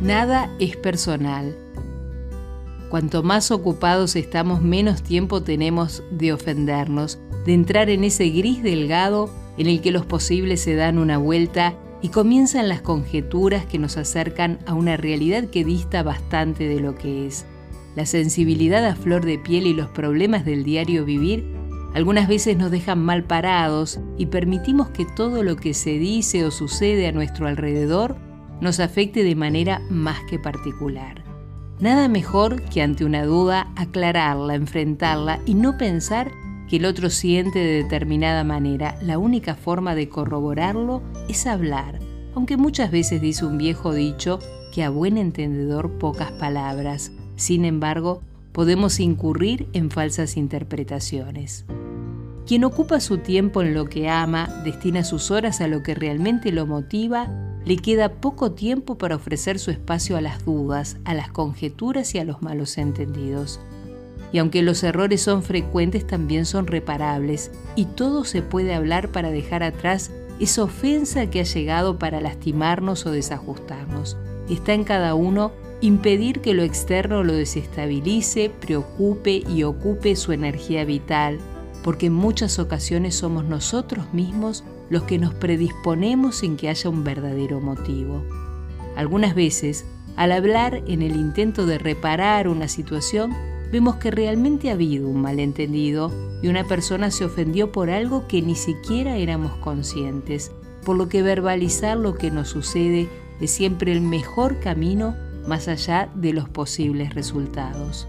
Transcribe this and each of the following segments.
Nada es personal. Cuanto más ocupados estamos, menos tiempo tenemos de ofendernos, de entrar en ese gris delgado en el que los posibles se dan una vuelta y comienzan las conjeturas que nos acercan a una realidad que dista bastante de lo que es. La sensibilidad a flor de piel y los problemas del diario vivir algunas veces nos dejan mal parados y permitimos que todo lo que se dice o sucede a nuestro alrededor nos afecte de manera más que particular. Nada mejor que ante una duda aclararla, enfrentarla y no pensar que el otro siente de determinada manera. La única forma de corroborarlo es hablar, aunque muchas veces dice un viejo dicho que a buen entendedor pocas palabras. Sin embargo, podemos incurrir en falsas interpretaciones. Quien ocupa su tiempo en lo que ama, destina sus horas a lo que realmente lo motiva, le queda poco tiempo para ofrecer su espacio a las dudas, a las conjeturas y a los malos entendidos. Y aunque los errores son frecuentes, también son reparables, y todo se puede hablar para dejar atrás esa ofensa que ha llegado para lastimarnos o desajustarnos. Está en cada uno impedir que lo externo lo desestabilice, preocupe y ocupe su energía vital, porque en muchas ocasiones somos nosotros mismos los que nos predisponemos sin que haya un verdadero motivo. Algunas veces, al hablar en el intento de reparar una situación, vemos que realmente ha habido un malentendido y una persona se ofendió por algo que ni siquiera éramos conscientes, por lo que verbalizar lo que nos sucede es siempre el mejor camino más allá de los posibles resultados.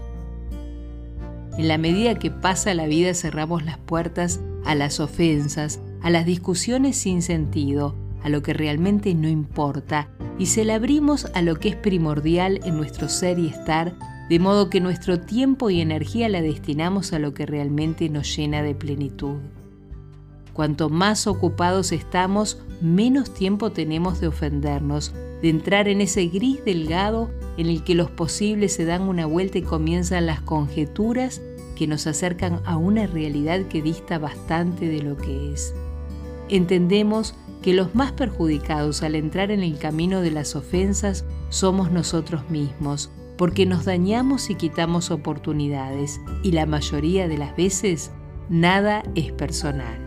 En la medida que pasa la vida cerramos las puertas a las ofensas, a las discusiones sin sentido, a lo que realmente no importa, y se la abrimos a lo que es primordial en nuestro ser y estar, de modo que nuestro tiempo y energía la destinamos a lo que realmente nos llena de plenitud. Cuanto más ocupados estamos, menos tiempo tenemos de ofendernos, de entrar en ese gris delgado en el que los posibles se dan una vuelta y comienzan las conjeturas que nos acercan a una realidad que dista bastante de lo que es. Entendemos que los más perjudicados al entrar en el camino de las ofensas somos nosotros mismos, porque nos dañamos y quitamos oportunidades, y la mayoría de las veces nada es personal.